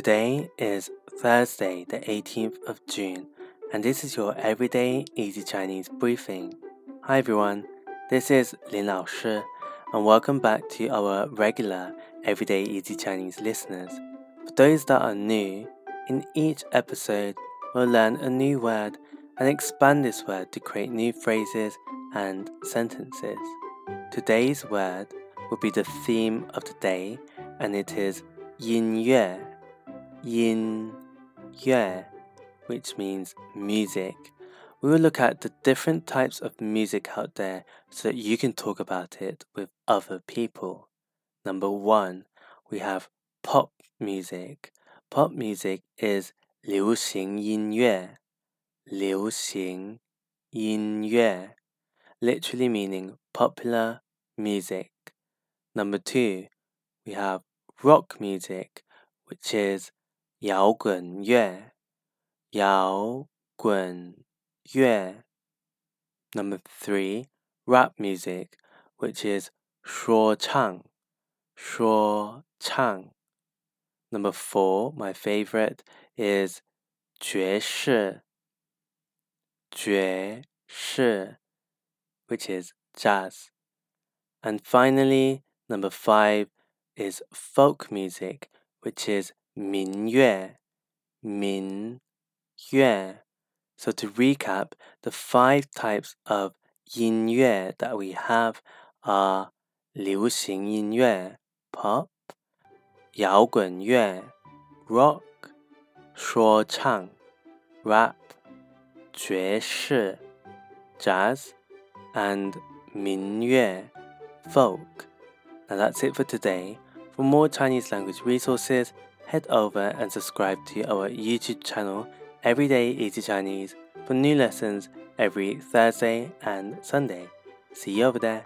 Today is Thursday, the 18th of June, and this is your everyday easy Chinese briefing. Hi everyone, this is Lin Lao Shi, and welcome back to our regular everyday easy Chinese listeners. For those that are new, in each episode, we'll learn a new word and expand this word to create new phrases and sentences. Today's word will be the theme of the day, and it is yin yue, yin yue, which means music. We will look at the different types of music out there so that you can talk about it with other people. Number one, we have pop music. Pop music is 流行音乐，流行音乐 literally meaning popular music. Number two, we have rock music, which is 摇滚乐，摇滚乐 Number three, rap music, which is 说唱，说唱 Number four, my favorite, is 爵士，爵士 which is jazz. And finally, number five is folk music, which is 民乐,民乐. So to recap, the five types of 音乐 that we have are 流行音乐 pop, 摇滚乐 rock, 说唱 rap, 爵士 jazz, and Minyue folk. Now that's it for today. For more Chinese language resources, head over and subscribe to our YouTube channel Everyday Easy Chinese for new lessons every Thursday and Sunday. See you over there.